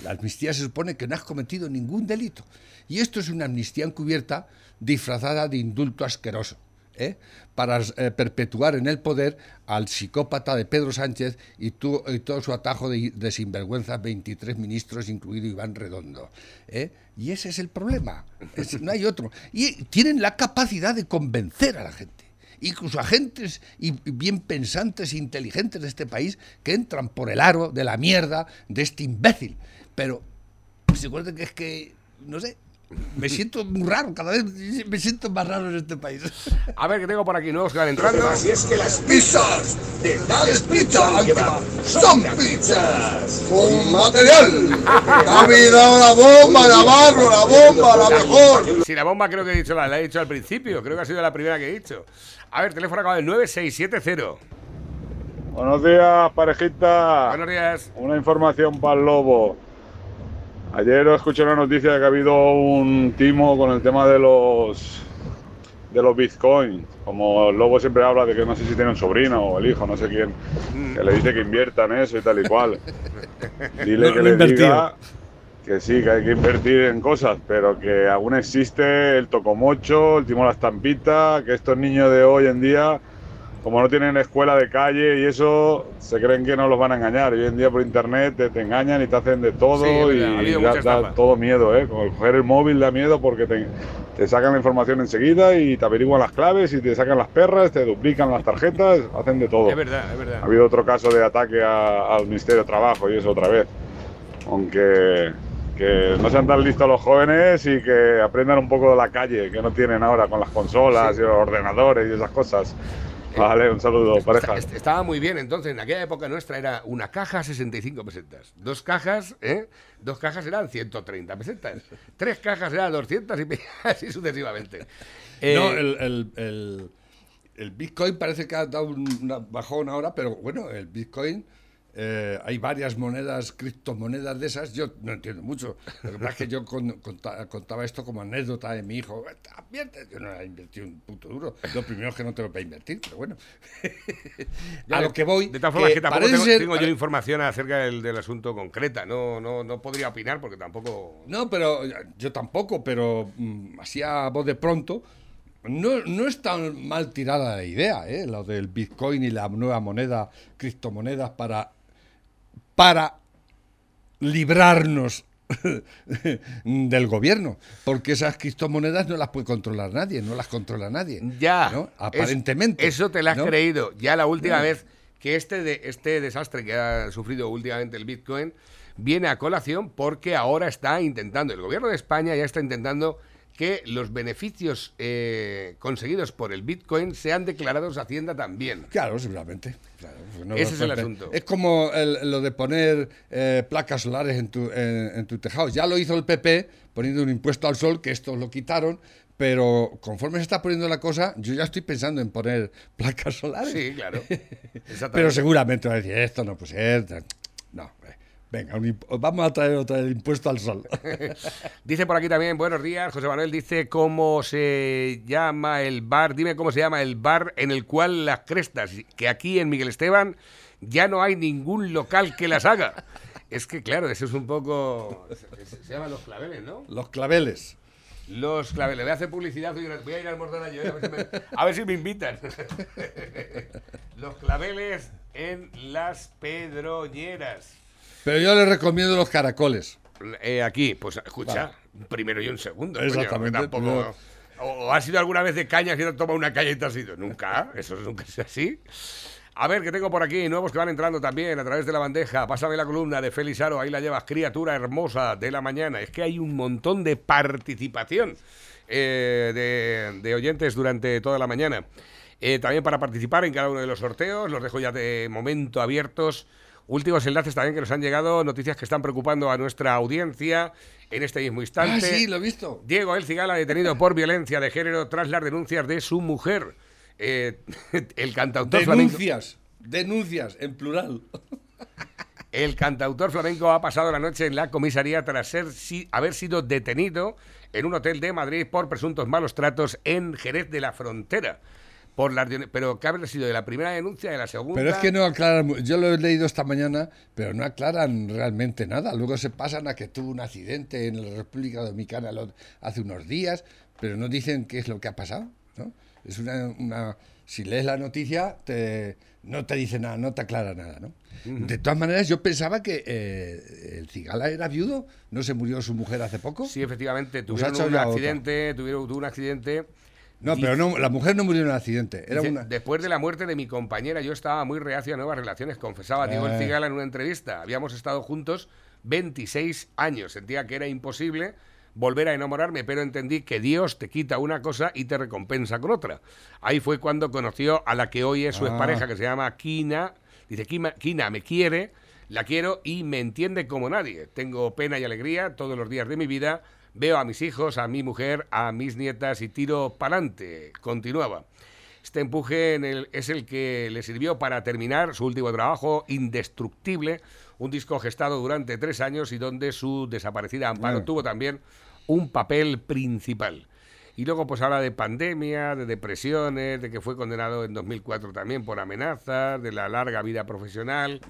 La amnistía se supone que no has cometido ningún delito. Y esto es una amnistía encubierta disfrazada de indulto asqueroso. ¿eh? Para eh, perpetuar en el poder al psicópata de Pedro Sánchez y, y todo su atajo de, de sinvergüenza, 23 ministros, incluido Iván Redondo. ¿eh? Y ese es el problema. No hay otro. Y tienen la capacidad de convencer a la gente incluso agentes y bien pensantes e inteligentes de este país que entran por el aro de la mierda de este imbécil. Pero se acuerdan que es que, no sé, me siento muy raro, cada vez me siento más raro en este país. A ver, que tengo por aquí nuevos que van entrando. Así es que las pizzas de Tales Pizza son pizzas con material. Ha habido la bomba, Navarro, la bomba, la mejor. Si la bomba creo que he dicho, la, la he dicho al principio, creo que ha sido la primera que he dicho. A ver, teléfono acabado en 9670. Buenos días, parejita. Buenos días. Una información para el lobo. Ayer escuché una noticia de que ha habido un timo con el tema de los de los bitcoins. Como el lobo siempre habla de que no sé si tiene un sobrino o el hijo, no sé quién, que le dice que invierta en eso y tal y cual. <laughs> Dile No, que le invertido. diga que sí, que hay que invertir en cosas, pero que aún existe el tocomocho, el timo a la estampita, que estos niños de hoy en día, como no tienen escuela de calle y eso, se creen que no los van a engañar. Y hoy en día por internet te, te engañan y te hacen de todo Sí, y habido da, da todo miedo, ¿eh? Con coger el móvil da miedo porque te, te sacan la información enseguida y te averiguan las claves y te sacan las perras, te duplican las tarjetas, hacen de todo. Es verdad, es verdad. Ha habido otro caso de ataque a- al Ministerio de Trabajo y eso otra vez. Aunque que no sean tan listos los jóvenes y que aprendan un poco de la calle, que no tienen ahora con las consolas y los ordenadores y esas cosas. Vale, un saludo, pareja. Est- Estaba muy bien, entonces en aquella época nuestra era una caja 65 pesetas. Dos cajas, ¿eh? Dos cajas eran 130 pesetas. Tres cajas eran 200 y <laughs> así sucesivamente. Eh, No, el, el- el- el Bitcoin parece que ha dado un- una bajón ahora, pero bueno, el Bitcoin eh, hay varias monedas, criptomonedas de esas, yo no entiendo mucho. Lo que pasa es que yo con- conta- contaba esto como anécdota de mi hijo. "Invierte". Yo no he invertido un puto duro. Lo primero es que no tengo para invertir, pero bueno. <laughs> a lo que voy. De todas formas, que tampoco parece tengo, ser- tengo yo información acerca del, del asunto concreta. No, no, no podría opinar porque tampoco. No, pero yo tampoco, pero mm, así a voz de pronto, no, no es tan mal tirada la idea, ¿eh? lo del Bitcoin y la nueva moneda, criptomonedas para, para librarnos <laughs> del gobierno, porque esas criptomonedas no las puede controlar nadie, no las controla nadie. Ya. ¿no? es- Aparentemente. eso te lo has ¿no? creído. Ya la última No. vez que este, de, este desastre que ha sufrido últimamente el Bitcoin viene a colación porque ahora está intentando, el gobierno de España ya está intentando que los beneficios eh, conseguidos por el Bitcoin sean declarados a Hacienda también. Claro, seguramente. claro, pues no Ese es el asunto. Es como el- lo de poner eh, placas solares en tu, en, en tu tejado. Ya lo hizo el PP poniendo un impuesto al sol, que estos lo quitaron, pero conforme se está poniendo la cosa, yo ya estoy pensando en poner <laughs> placas solares. Sí, claro. <laughs> Pero seguramente va a decir, esto no puede ser. Venga, un vamos a traer otra vez el impuesto al sol. <laughs> Dice por aquí también, buenos días, José Manuel dice cómo se llama el bar, dime cómo se llama el bar en el cual las crestas, que aquí en Miguel Esteban ya no hay ningún local que las haga. <laughs> Es que claro, eso es un poco... Se, se llaman los claveles, ¿no? Los claveles. Los claveles. Voy a hacer publicidad, voy a ir- a ir al Mordona yo, a ver si me, a ver si me invitan. <laughs> los claveles en las pedroñeras. Pero yo le recomiendo los caracoles. Eh, aquí, pues escucha, Vale. un primero y un segundo. Exactamente, tampoco- o, has ido alguna vez de cañas y te tomado una caña y te has ido. Nunca, eso nunca es así. A ver, que tengo por aquí nuevos que van entrando también a través de la bandeja. Pásame la columna de Félix Aro, ahí la llevas, criatura hermosa de la mañana. Es que hay un montón de participación eh, de, de oyentes durante toda la mañana. Eh, también para participar en cada uno de los sorteos, los dejo ya de momento abiertos. Últimos enlaces también que nos han llegado, noticias que están preocupando a nuestra audiencia en este mismo instante. Ah, sí, lo he visto. Diego El Cigala detenido por violencia de género tras las denuncias de su mujer. Eh, <laughs> el cantautor flamenco. Denuncias, denuncias, en plural. <laughs> El cantautor flamenco ha pasado la noche en la comisaría tras ser, si- haber sido detenido en un hotel de Madrid por presuntos malos tratos en Jerez de la Frontera. Por las, pero ¿qué habrá sido de la primera denuncia, de la segunda? Pero es que no aclaran, yo lo he leído esta mañana, pero no aclaran realmente nada. Luego se pasan a que tuvo un accidente en la República Dominicana hace unos días, pero no dicen qué es lo que ha pasado. ¿no? Es una, una- si lees la noticia, te, no te dice nada, no te aclara nada. ¿no? De todas maneras, yo pensaba que eh, el Cigala era viudo, ¿no se murió su mujer hace poco? Sí, efectivamente, Pues ha tuvieron hecho un accidente, tuvieron un accidente. No, pero no, la mujer no murió en un accidente. Era Dice, una... Después de la muerte de mi compañera, yo estaba muy reacio a nuevas relaciones, confesaba Diego El Eh. Cigala en una entrevista. Habíamos estado juntos 26 años. Sentía que era imposible volver a enamorarme, pero entendí que Dios te quita una cosa y te recompensa con otra. Ahí fue cuando conoció a la que hoy es su Ah. expareja, que se llama Kina. Dice, Kina me quiere, la quiero y me entiende como nadie. Tengo pena y alegría todos los días de mi vida. Veo a mis hijos, a mi mujer, a mis nietas y tiro pa'lante. Continuaba. Este empuje en el- es el que le sirvió para terminar su último trabajo, Indestructible, un disco gestado durante tres años y donde su desaparecida Amparo Ah. tuvo también un papel principal. Y luego pues habla de pandemia, de depresiones, de que fue condenado en 2004 también por amenazas, de la larga vida profesional.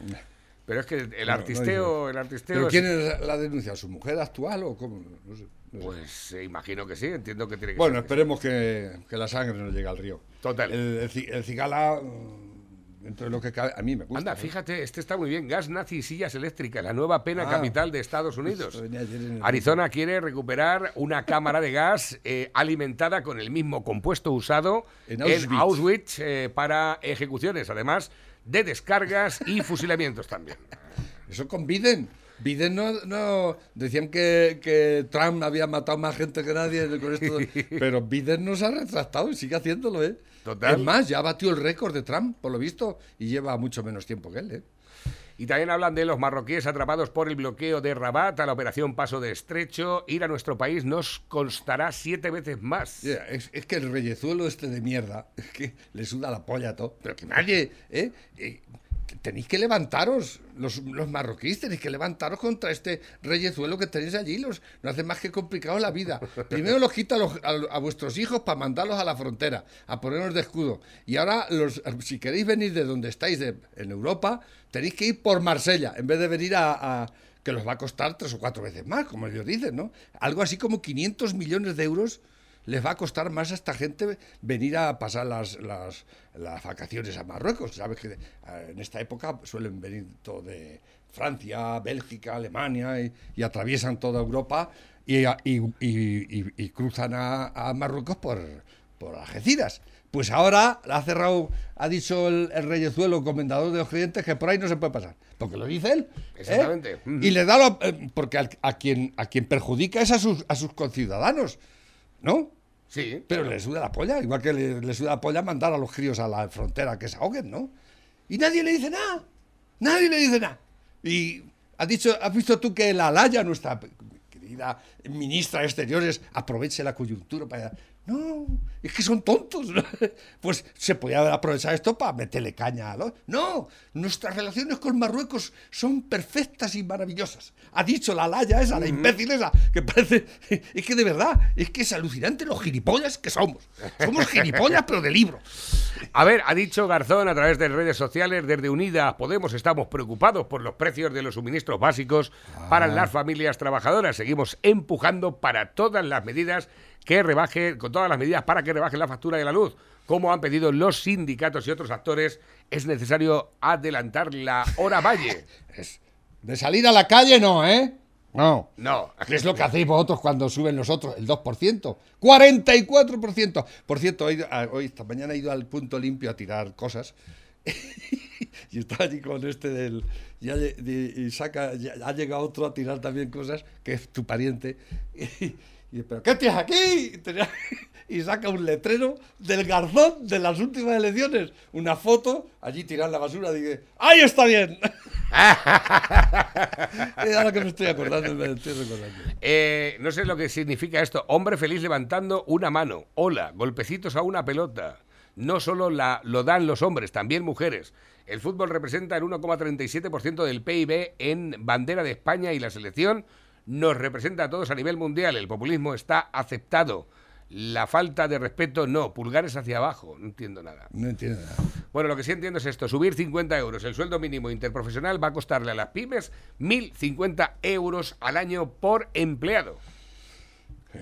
Pero es que el No, no artisteo, dice. el artisteo ¿Pero es- quién es la denuncia? ¿Su mujer actual o cómo? No sé, no sé. Pues eh, imagino que sí, entiendo que tiene que Bueno, ser. esperemos que, que la sangre no llegue al río. Total. El, el el cigala, mm, dentro de lo que cabe, a mí me gusta. Anda, ¿eh? fíjate, este está muy bien. Gas nazi y sillas eléctricas, la nueva pena Ah. capital de Estados Unidos. En Arizona quiere recuperar una cámara de gas eh, alimentada con el mismo compuesto usado En en Auschwitz. Auschwitz, eh, para ejecuciones, además de descargas y fusilamientos también. <laughs> Eso con Biden. Biden no, no decían que, que Trump había matado más gente que nadie con esto, <laughs> pero Biden no se ha retractado y sigue haciéndolo, ¿eh? Total. Es más, ya batió el récord de Trump, por lo visto, y lleva mucho menos tiempo que él, ¿eh? Y también hablan de los marroquíes atrapados por el bloqueo de Rabat a la operación Paso de Estrecho. Ir a nuestro país nos costará siete veces más. Es que el reyezuelo este de mierda, es que le suda la polla a todo, pero que nadie, ¿eh? Eh, tenéis que levantaros, los, los marroquíes tenéis que levantaros contra este reyezuelo que tenéis allí, los, no hace más que complicaros la vida. <laughs> Primero los quita a, los- a- a vuestros hijos para mandarlos a la frontera, a ponernos de escudo. Y ahora, los, si queréis venir de donde estáis, de- en Europa, tenéis que ir por Marsella, en vez de venir a... a- que los va a costar tres o cuatro veces más, como ellos dicen, ¿no? Algo así como 500 millones de euros les va a costar más a esta gente venir a pasar las, las, las vacaciones a Marruecos. Sabes que eh, en esta época suelen venir todo de Francia, Bélgica, Alemania y, y atraviesan toda Europa y, a- y- y- cruzan a, a Marruecos por, por Algeciras. Pues ahora ha cerrado, ha dicho el, el reyezuelo, comendador de los clientes, que por ahí no se puede pasar. Porque lo dice él. ¿eh? Exactamente. Y le da la- eh, porque al- a, quien, a quien perjudica es a sus, a sus conciudadanos. ¿No? Sí. Pero le suda la polla, igual que le, le suda la polla mandar a los críos a la frontera que se ahoguen, ¿no? Y nadie le dice nada. Nadie le dice nada. Y has dicho, has visto tú que la Laya, nuestra querida ministra de Exteriores, aproveche la coyuntura para. No, es que son tontos. <laughs> Pues se podía haber aprovechado esto para meterle caña a los. No, nuestras relaciones con Marruecos son perfectas y maravillosas. Ha dicho la Laya esa, la imbécil esa, que parece. <laughs> Es que de verdad, es que es alucinante los gilipollas que somos. Somos gilipollas, pero de libro. A ver, ha dicho Garzón a través de redes sociales, desde Unidas Podemos estamos preocupados por los precios de los suministros básicos para las familias trabajadoras. Seguimos empujando para todas las medidas que rebaje, con todas las medidas para que rebaje la factura de la luz. Como han pedido los sindicatos y otros actores, es necesario adelantar la hora valle. <laughs> Es- de salir a la calle no, ¿eh? No. No, ¿Qué es lo que hacéis vosotros cuando suben los otros? El 2%. 44%. Por cierto, hoy, hoy esta mañana he ido al punto limpio a tirar cosas. <laughs> y estaba allí con este del... Y, ha, y saca, ha llegado otro a tirar también cosas, que es tu pariente. <laughs> Y, y, ¿pero qué tienes aquí? <laughs> Y saca un letrero del garzón de las últimas elecciones. Una foto, allí tirar la basura. Dije, ¡ahí está bien! <laughs> Ahora que me estoy acordando, me estoy recordando. Eh, no sé lo que significa esto. Hombre feliz levantando una mano. Hola, golpecitos a una pelota. No solo la, lo dan los hombres, también mujeres. El fútbol representa el 1,37% del PIB en bandera de España y la selección nos representa a todos a nivel mundial. El populismo está aceptado. La falta de respeto no. Pulgares hacia abajo. No entiendo nada. No entiendo nada. Bueno, lo que sí entiendo es esto, subir 50 euros. El sueldo mínimo interprofesional va a costarle a las pymes 1.050 euros al año por empleado.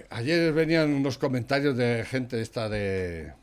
Ayer venían unos comentarios de gente esta de,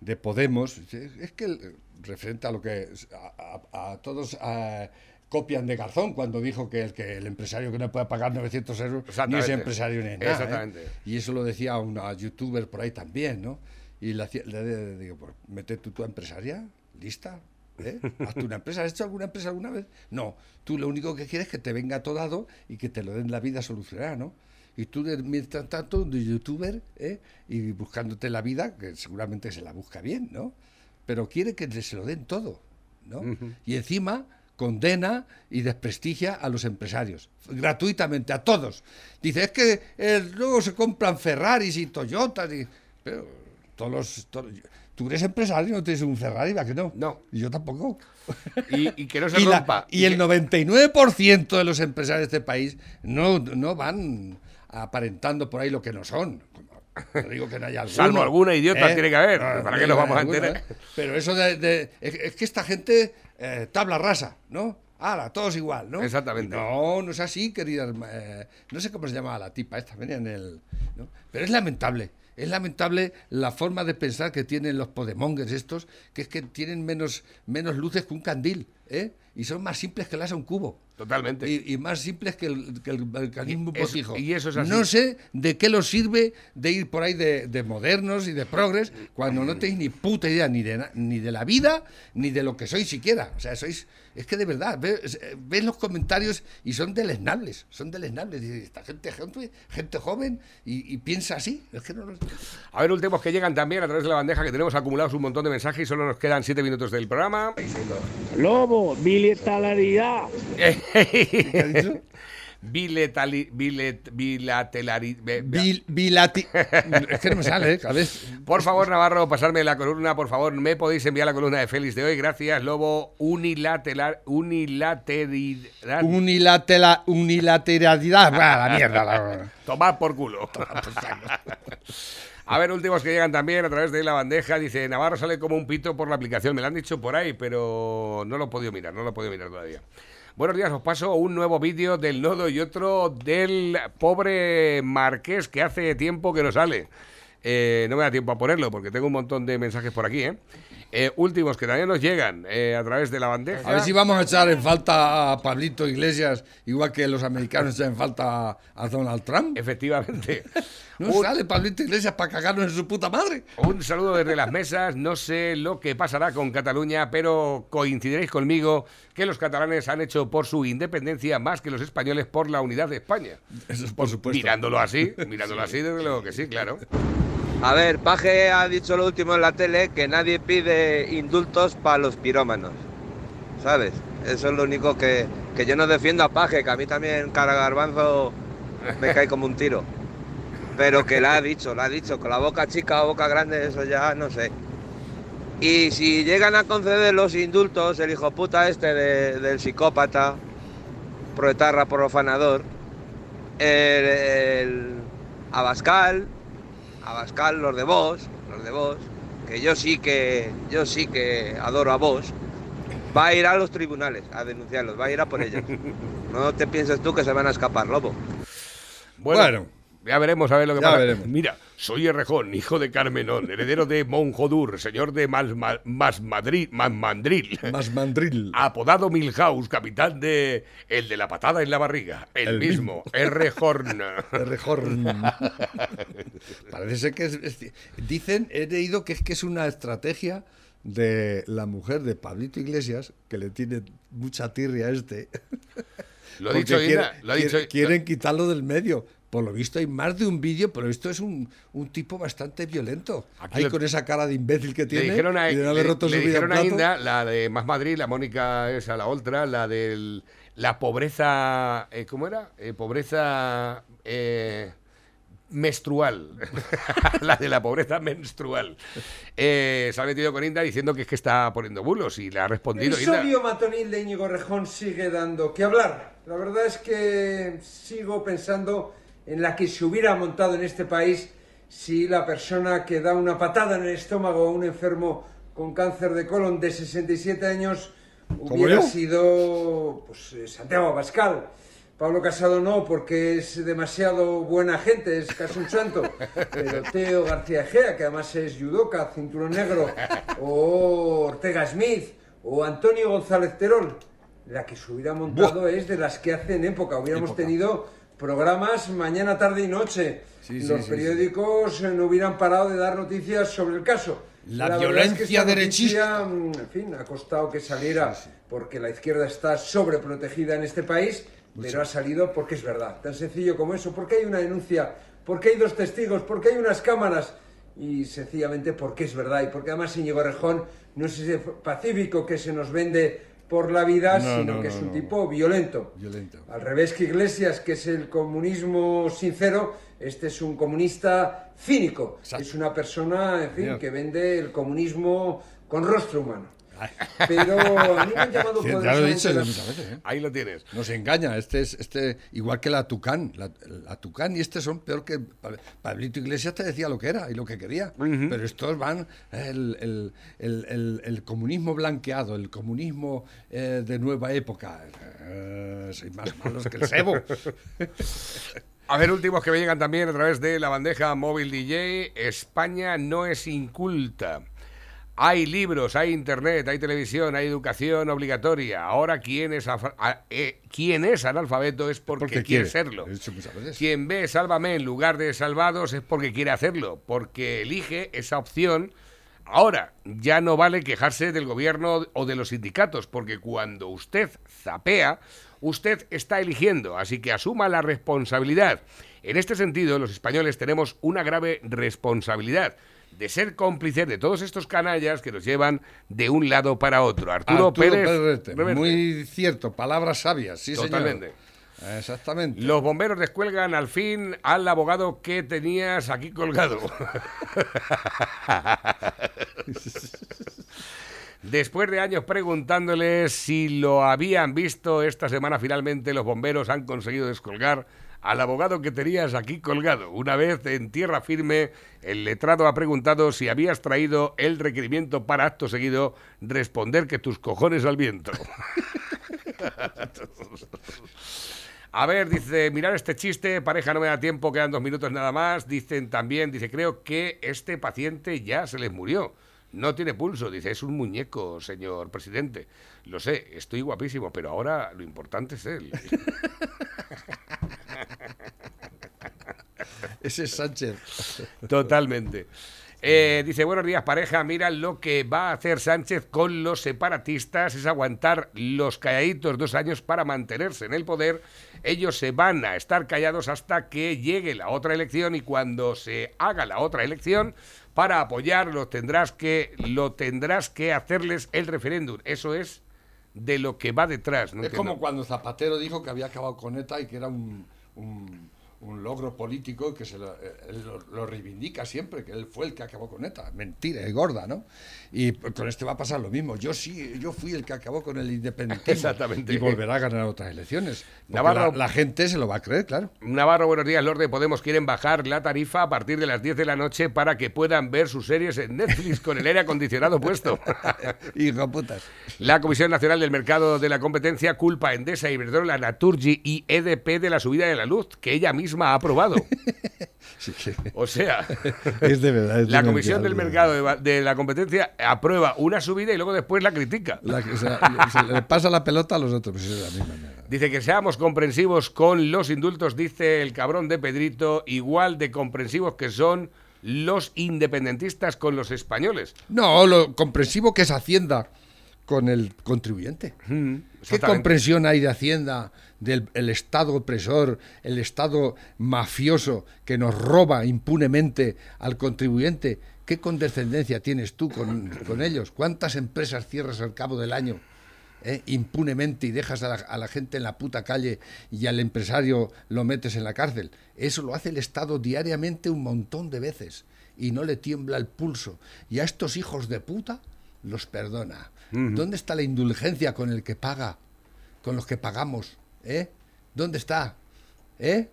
de Podemos. Es que referente a lo que a, a- a todos eh, copian de Garzón cuando dijo que el, que el empresario que no puede pagar 900 euros ni es empresario ni nada. ¿eh? Exactamente. Y eso lo decía una youtuber por ahí también, ¿no? Y le, le- digo, pues, mete tú tu empresaria, lista. ¿eh? ¿Has tú una empresa? ¿Has hecho alguna empresa alguna vez? No, tú lo único que quieres es que te venga todo dado y que te lo den la vida solucionada, ¿no? Y tú, mientras tanto, de youtuber, ¿eh? y buscándote la vida, que seguramente se la busca bien, ¿no? Pero quiere que se lo den todo, ¿no? Y encima condena y desprestigia a los empresarios, gratuitamente, a todos. Dice, es que eh, luego se compran Ferraris y Toyotas, y... pero todos los... todos- Tú eres empresario y no tienes un Ferrari, ¿va que no? No. Y yo tampoco. Y, y que no se <laughs> Y, la- rompa. y el que- 99% de los empresarios de este país no, no van aparentando por ahí lo que no son. No digo que no haya alguno. Salvo alguna idiota tiene que haber, ¿para qué nos vamos a enterar? ¿eh? Pero eso de... de- es, que esta gente eh, tabla rasa, ¿no? Ahora, todos igual, ¿no? Exactamente. No, no es así, querida. herma- eh, no sé cómo se llama la tipa esta, venía en el. ¿no? Pero es lamentable. Es lamentable la forma de pensar que tienen los podemongers estos, que es que tienen menos, menos luces que un candil, ¿eh? Y son más simples que el asa un cubo. Totalmente. Y, y más simples que el, que el mecanismo Y eso- y eso es así. No sé de qué los sirve de ir por ahí de, de modernos y de progres cuando no tenéis ni puta idea ni de, ni de la vida ni de lo que sois siquiera. O sea, sois. Es que de verdad, ves, eh, ves los comentarios y son deleznables. Son deleznables. Dices, esta gente, gente, gente joven y, y piensa así. Es que no lo- A ver, últimos que llegan también a través de la bandeja que tenemos acumulados un montón de mensajes y solo nos quedan siete minutos del programa. Lobo, bilateralidad. ¿Qué <laughs> ha dicho? biletali- bilet- bilaterali- be- Bil- bilati- es que no me sale, ¿eh? Cada vez. Por favor, Navarro, pasarme la columna, por favor. Me podéis enviar la columna de Félix de hoy. Gracias, Lobo. Unilateral, unilateridad. Unilatela- unilateralidad. Va, la mierda. la- <laughs> Tomad por culo. A ver, últimos que llegan también a través de la bandeja. Dice, Navarro sale como un pito por la aplicación. Me lo han dicho por ahí, pero no lo he podido mirar, no lo he podido mirar todavía. Buenos días, os paso un nuevo vídeo del nodo y otro del pobre Marqués que hace tiempo que no sale. Eh, no me da tiempo a ponerlo porque tengo un montón de mensajes por aquí, ¿eh? Eh, últimos que también nos llegan eh, a través de la bandeja. A ver si vamos a echar en falta a Pablito Iglesias, igual que los americanos echan en falta a Donald Trump. Efectivamente. <laughs> No Un- sale Pablito Iglesias para cagarnos en su puta madre. Un saludo desde las mesas. No sé lo que pasará con Cataluña, pero coincidiréis conmigo que los catalanes han hecho por su independencia más que los españoles por la unidad de España. Eso es por supuesto. Mirándolo así, mirándolo así, desde luego que sí, claro. A ver, Paje ha dicho lo último en la tele, que nadie pide indultos para los pirómanos. ¿Sabes? Eso es lo único que, que yo no defiendo a Paje, que a mí también cara garbanzo me cae como un tiro. Pero que la ha dicho, la ha dicho, con la boca chica o boca grande, eso ya no sé. Y si llegan a conceder los indultos, el hijo puta este de- del psicópata, proetarra profanador, el, el Abascal, Abascal, los de vos, los de vos, que yo sí que, yo sí que adoro a vos, va a ir a los tribunales a denunciarlos, va a ir a por ellos. <laughs> No te pienses tú que se van a escapar, lobo. Bueno, Bueno. Ya veremos a ver lo que Ya pasa. veremos. Mira, soy Errejón, hijo de Carmenón, heredero de Monjodur, señor de Masma- Masmadri- Masmandril. Más mandril. Apodado Milhouse, capitán de El de la patada en la barriga. El, El mismo, R. Rejorn. <laughs> Parece ser que es, es- Dicen, he leído que es que es una estrategia de la mujer de Pablito Iglesias, que le tiene mucha tirria a este. Lo ha <laughs> dicho quiere- Ina, lo ha quiere- dicho- quieren quitarlo del medio. Por lo visto hay más de un vídeo, pero esto es un, un tipo bastante violento. Aquí Ahí lo- con esa cara de imbécil que Le tiene dijeron a, y de no haber le- roto le su vida dijeron a. Inda, la de Más Madrid, la Mónica esa, la otra, la de la pobreza, eh, ¿cómo era? Eh, pobreza eh, menstrual. <laughs> la de la pobreza menstrual. Eh, se ha metido con Inda diciendo que es que está poniendo bulos y le ha respondido El Inda. sodio matonil de Íñigo Rejón sigue dando que hablar. La verdad es que sigo pensando en la que se hubiera montado en este país si la persona que da una patada en el estómago a un enfermo con cáncer de colon de 67 años hubiera sido pues, eh, Santiago Abascal. Pablo Casado no, porque es demasiado buena gente, es casi un santo. Pero Teo García Egea, que además es judoka, cinturón negro, o Ortega Smith, o Antonio González Terol, la que se hubiera montado es de las que hacen época. Hubiéramos Época. tenido programas mañana, tarde y noche. Sí, Los sí, periódicos eh, no hubieran parado de dar noticias sobre el caso. La es que violencia esta derechista. noticia, mm, En fin, ha costado que saliera porque la izquierda está sobreprotegida en este país, pero ha salido porque es verdad. Tan sencillo como eso. Porque hay una denuncia, porque hay dos testigos, porque hay unas cámaras. Y sencillamente porque es verdad. Y porque además Íñigo Rejón no es ese pacífico que se nos vende por la vida, No, sino no, que es un tipo violento. Violento. Al revés que Iglesias, que es el comunismo sincero, este es un comunista cínico. Exacto. Es una persona, en fin, que vende el comunismo con rostro humano. Pero a mí me han llamado <laughs> Sí, ya lo he dicho las- veces. ¿eh? Ahí lo tienes. Nos engaña, este es este igual que la Tucán, la, la Tucán y este son peor que Pa- Pablito Iglesias te decía lo que era y lo que quería, pero estos van el, el- el- el- el comunismo blanqueado, el comunismo eh, de nueva época, Eh, soy más malos que el sebo. <laughs> A ver, últimos que me llegan también a través de la bandeja móvil DJ. España no es inculta. Hay libros, hay internet, hay televisión, hay educación obligatoria. Ahora, quien es, a- eh, quien es analfabeto es porque, Porque quiere, quiere, serlo. Quien ve Sálvame en lugar de Salvados es porque quiere hacerlo, porque elige esa opción. Ahora, ya no vale quejarse del gobierno o de los sindicatos, porque cuando usted zapea, usted está eligiendo, así que asuma la responsabilidad. En este sentido, los españoles tenemos una grave responsabilidad de ser cómplices de todos estos canallas que nos llevan de un lado para otro. Arturo, Arturo Pérez, Pérez Reverte, Reverte. muy cierto, palabras sabias, sí Totalmente. señor. Exactamente. Los bomberos descuelgan al fin al abogado que tenías aquí colgado. <laughs> Después de años preguntándoles si lo habían visto, esta semana finalmente los bomberos han conseguido descolgar al abogado que tenías aquí colgado. Una vez en tierra firme, el letrado ha preguntado si habías traído el requerimiento para acto seguido responder que tus cojones al viento. <laughs> A ver, dice, mirar este chiste, pareja no me da tiempo, quedan dos minutos nada más. Dicen también, dice, creo que este paciente ya se les murió. No tiene pulso, dice, es un muñeco, señor presidente. Lo sé, estoy guapísimo, pero ahora lo importante es él. <laughs> Ese es Sánchez. Totalmente. Eh, dice, buenos días pareja, mira lo que va a hacer Sánchez con los separatistas es aguantar los calladitos dos años para mantenerse en el poder. Ellos se van a estar callados hasta que llegue la otra elección y cuando se haga la otra elección, para apoyarlos tendrás que, lo tendrás que hacerles el referéndum. Eso es de lo que va detrás. no es entiendo. como cuando Zapatero dijo que había acabado con ETA y que era un, un- un logro político que se lo, eh, él lo, lo reivindica siempre, que él fue el que acabó con ETA. Mentira, es gorda, ¿no? Y con este va a pasar lo mismo. Yo sí, yo fui el que acabó con el independentismo. <laughs> Exactamente. Y volverá a ganar otras elecciones. Navarro- la, la gente se lo va a creer, claro. Navarro, buenos días. Los de Podemos quieren bajar la tarifa a partir de las 10 de la noche para que puedan ver sus series en Netflix con el aire acondicionado <laughs> puesto. <laughs> Hijo putas. La Comisión Nacional del Mercado de la Competencia culpa a Endesa, Iberdrola, Naturgy y EDP de la subida de la luz que ella misma ha aprobado. <laughs> Sí O sea, <laughs> Es de verdad. es la Comisión del. Mercado de, la Competencia aprueba una subida y luego después la critica. La que- o sea, se le pasa la pelota a los otros, pues es la misma mierda. Dice que seamos comprensivos con los indultos, dice el cabrón de Pedrito, igual de comprensivos que son los independentistas con los españoles. No, lo comprensivo que es Hacienda con el contribuyente. ¿Qué comprensión hay de Hacienda, del el Estado opresor, el Estado mafioso que nos roba impunemente al contribuyente? ¿Qué condescendencia tienes tú con, con ellos? ¿Cuántas empresas cierras al cabo del año? eh, impunemente y dejas a la, a la gente en la puta calle y al empresario lo metes en la cárcel. Eso lo hace el Estado diariamente un montón de veces y no le tiembla el pulso. Y a estos hijos de puta los perdona. ¿Dónde está la indulgencia con el que paga? Con los que pagamos. ¿Eh? ¿Dónde está? ¿Eh?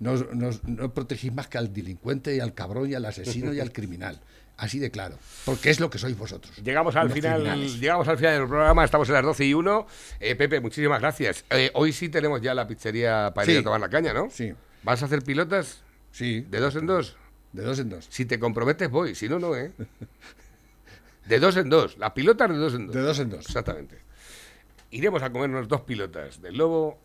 Nos, nos- no protegís más que al delincuente y al cabrón y al asesino y al <laughs> criminal. Así de claro. Porque es lo que sois vosotros. Llegamos al final, criminales. llegamos al final del programa, estamos a las 12 y 1. Eh, Pepe, muchísimas gracias. Eh, hoy sí tenemos ya la pizzería para ir a tomar la caña, ¿no? Sí. ¿Vas a hacer pilotas? Sí. ¿De dos en dos? De dos en dos. Si te comprometes, voy. Si no, no, ¿eh? <laughs> De dos en dos. Las pilotas de dos en dos. De dos en dos. Exactamente. Iremos a comernos dos pilotas del lobo.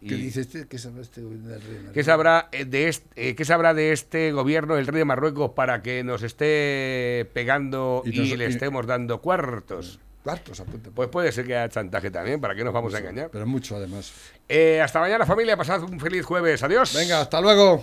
¿Qué dice este? ¿Qué sabe este gobierno del Rey de ¿Qué sabrá, eh, de este, eh, ¿Qué sabrá de este gobierno, el rey de Marruecos, para que nos esté pegando y, le y- estemos dando cuartos? Cuartos, apunta. Pues puede ser que haya chantaje también, ¿para qué nos vamos a engañar? Pero mucho, además. Eh, hasta mañana, familia. Pasad un feliz jueves. Adiós. Venga, hasta luego.